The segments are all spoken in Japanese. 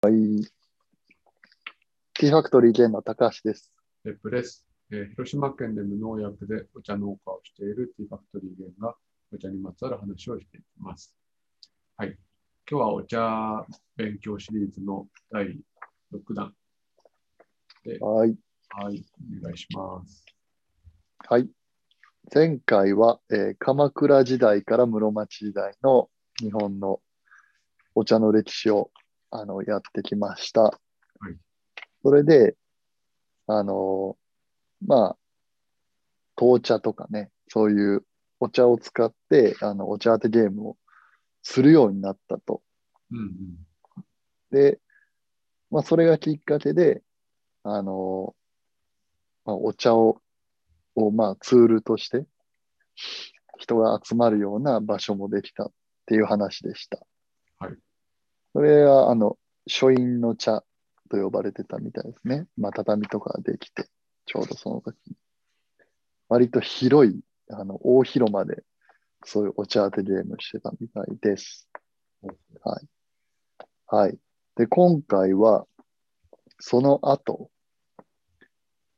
はい。ティーファクトリーゲーの高橋です。プです、えー広島県で無農薬でお茶農家をしているティーファクトリーゲンがお茶にまつわる話をしていきます。はい。今日はお茶勉強シリーズの第6弾で、はい。はい、お願いします。はい。前回は、えー鎌倉時代から室町時代の日本のお茶の歴史をあのやってきました。いそれで、あのまあ、紅茶とかね、そういうお茶を使って、あの、お茶当てゲームをするようになったと。うんうん。で、まあ、それがきっかけで、あの、まあ、お茶を、を、まあ、ツールとして、人が集まるような場所もできたっていう話でした。はい。それは、あの、書院の茶と呼ばれてたみたいですね。まあ、畳とかできて、ちょうどその時に。割と広い、あの、大広間で、そういうお茶当てゲームしてたみたいです。はい。はい。で、今回は、その後、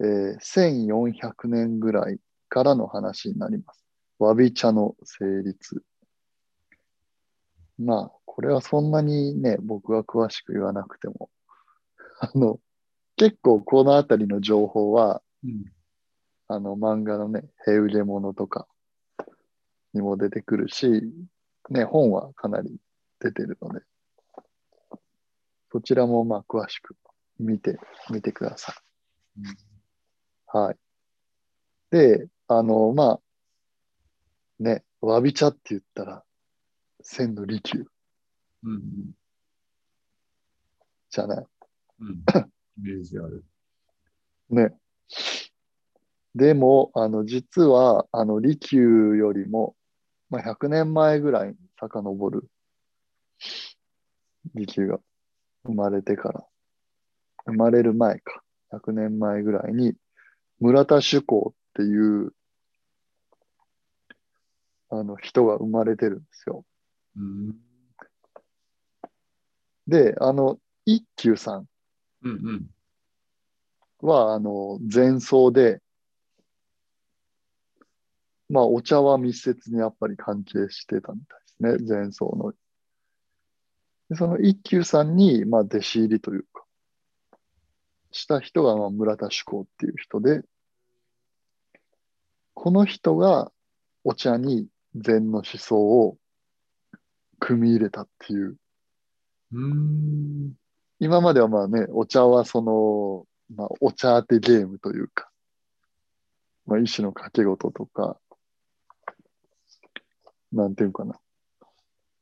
えー1400年ぐらいからの話になります。わび茶の成立。まあ、これはそんなにね、僕が詳しく言わなくても、あの、結構このあたりの情報は、うん。あの、漫画のね、ヘウゲモノとかにも出てくるし、ね、本はかなり出てるので、そちらもまあ詳しく見てみてください。はい。で、あの、まあ、ね、わび茶って言ったら、千の利休うんうん。じゃない。うん。イメージある。ね。でも、あの、実は、あの、利休よりも、まあ、100年前ぐらいに遡る、利休が生まれてから、生まれる前か、100年前ぐらいに、村田主公っていう、あの、人が生まれてるんですよ。うん。で、あの、一休さんうんうん。は、あの、前奏で、まあ、お茶は密接にやっぱり関係してたみたいですね、前奏の。でその一休さんに、まあ、弟子入りというか、した人が、まあ、村田主公っていう人で、この人がお茶に禅の思想を組み入れたっていううん。今まではまあね、お茶はその、まあ、お茶当てゲームというか、まあ、一種の掛け事とか、なんていうかな。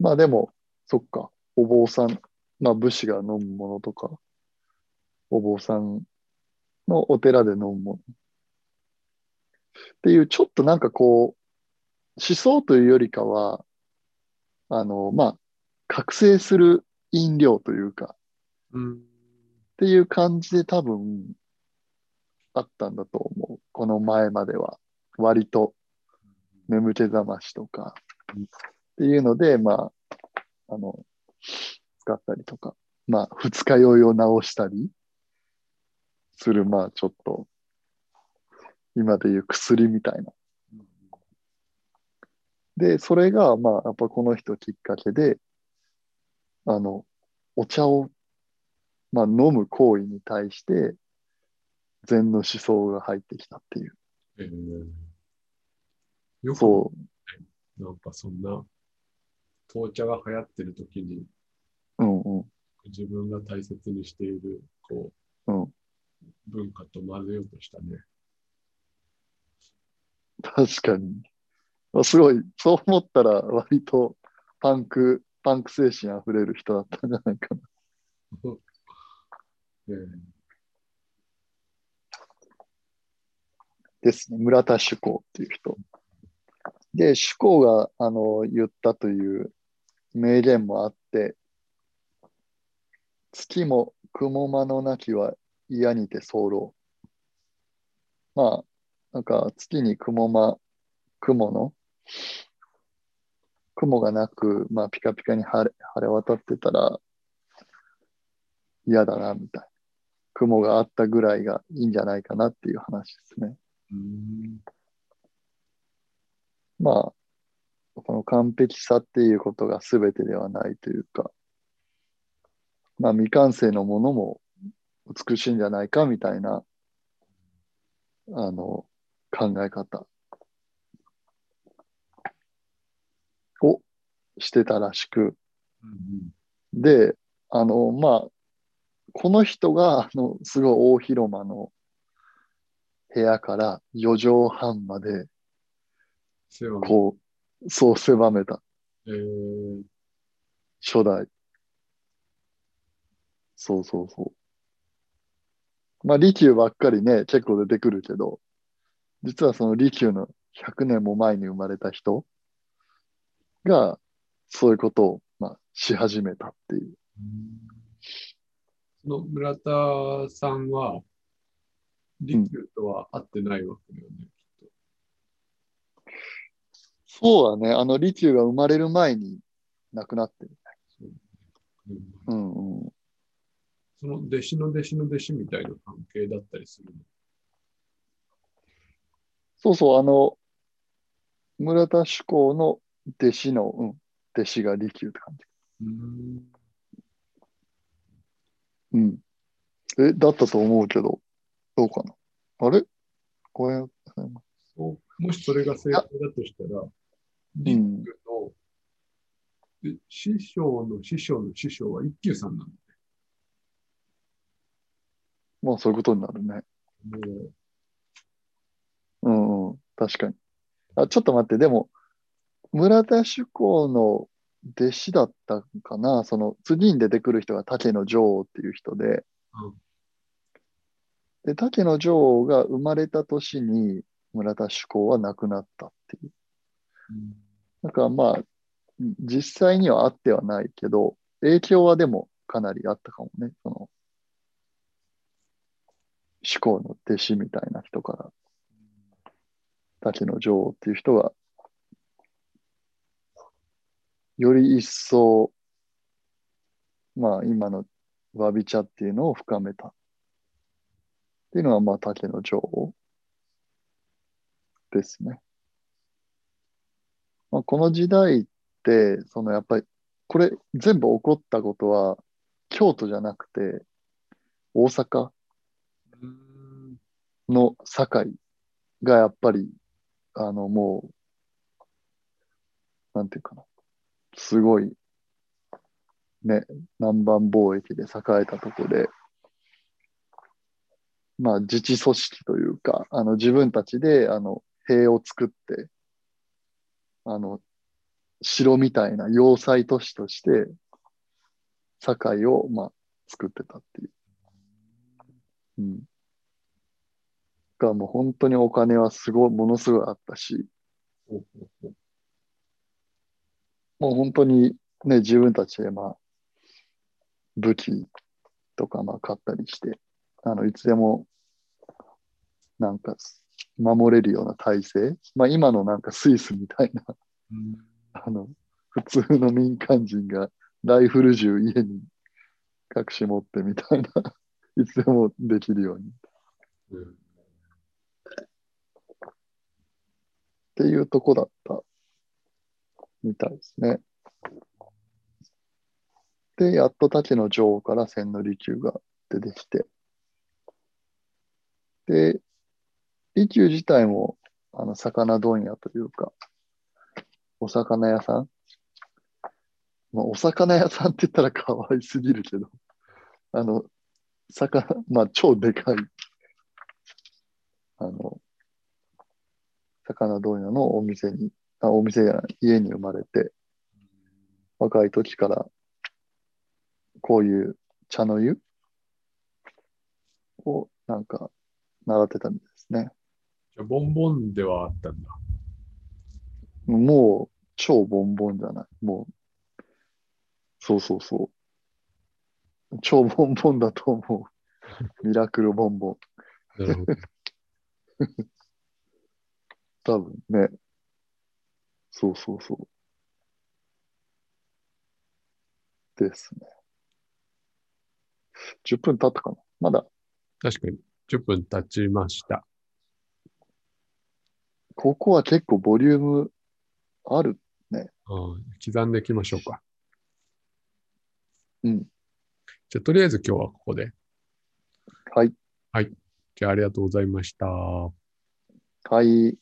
まあでも、そっか、お坊さん、まあ武士が飲むものとか、お坊さんのお寺で飲むもの。っていう、ちょっとなんかこう、思想というよりかは、あの、まあ、覚醒する飲料というか、うん。っていう感じで多分あったんだと思う。この前までは。割と眠気覚ましとかっていうので、まあ、あの、使ったりとか、まあ、二日酔いを直したりする、まあ、ちょっと、今でいう薬みたいな。で、それが、まあ、やっぱこの人きっかけで、あの、お茶を、まあ、飲む行為に対して、禅の思想が入ってきたっていう。えー、よくそなんかそんな、紅茶が流行ってる時にう。うんうん。自分が大切にしている、こうん。う、文化と混ぜようとしたね。確かに。あすごい、そう思ったら割とパンク、パンク精神あふれる人だったんじゃないかな。えーですね。村田主公っていう人。で、主公が、あの、言ったという名言もあって、月も雲間のなきは嫌にて候。まあ、なんか月に雲間、雲の、雲がなく、まあ、ピカピカに晴れ、晴れ渡ってたら、嫌だな、みたいな。雲があったぐらいがいいんじゃないかなっていう話ですね。うん。まあ、この完璧さっていうことが全てではないというか、まあ未完成のものも美しいんじゃないかみたいな、あの、考え方をしてたらしく、うんで、あの、まあ、この人が、あの、すごい大広間の部屋から4畳半まで、こう、そう狭めた。えー、初代。そうそうそう。まあ、利休ばっかりね、結構出てくるけど、実はその利休の100年も前に生まれた人が、そういうことを、まあ、し始めたっていう。その村田さんは、利休とは会ってないわけだよね、きっと。そうだね。あの、利休が生まれる前に亡くなってる。そううんうんうん。その弟子の弟子の弟子みたいな関係だったりするの？そうそう、あの、村田主公の弟子の、うん、弟子が利休って感じ。うん。うん。え、だったと思うけど、どうかな？あれ？これ、そうもしそれが正解だとしたら、利休の、で師匠の師匠の師匠は一休さんなんだまあそういうことになるね。うんうん、確かに。あ、ちょっと待って、でも、村田主公の弟子だったかな、その次に出てくる人が竹野城っていう人で、うんで、竹野城が生まれた年に村田主公は亡くなったっていう。うんだからまあ、実際にはあってはないけど、影響はでもかなりあったかもね。その、主公の弟子みたいな人から、竹野城っていう人が、より一層、まあ今のわび茶っていうのを深めた。っていうのはまあ竹野城ですね。まあ、この時代って、そのやっぱり、これ全部起こったことは、京都じゃなくて、大阪の堺がやっぱり、あの、もう、なんていうかな、すごい、ね、南蛮貿易で栄えたとこで、まあ、自治組織というか、あの、自分たちで、あの、塀を作って、あの、城みたいな要塞都市として、堺を、まあ、作ってたっていう。うん。が、もう本当にお金はすごい、ものすごいあったし、もう本当にね、自分たちで、まあ、武器とか、まあ、買ったりして、あの、いつでも、なんか、守れるような体制。まあ、今のなんかスイスみたいな、うんあの、普通の民間人がライフル銃家に隠し持ってみたいな、いつでもできるように。うんっていうとこだったみたいですね。で、やっと竹の女王から千利休が出てきて、で、利休自体も、あの、魚問屋というか、お魚屋さんまあ、お魚屋さんって言ったら可愛すぎるけど、あの、魚、まあ、超でかい、あの、魚問屋のお店に、あ、お店じゃない、家に生まれて、若い時から、こういう茶の湯を、なんか、習ってたみたいですね。じゃあ、ボンボンではあったんだ。もう、超ボンボンじゃない。もう、そうそうそう。超ボンボンだと思う。ミラクルボンボン。なるほど。多分ね。そうそうそう。ですね。10分経ったかな？まだ、確かに10分経ちました。ここは結構ボリュームある。うん刻んでいきましょうか。うん。じゃあ、とりあえず今日はここで。はい。じゃあ、ありがとうございました。はい。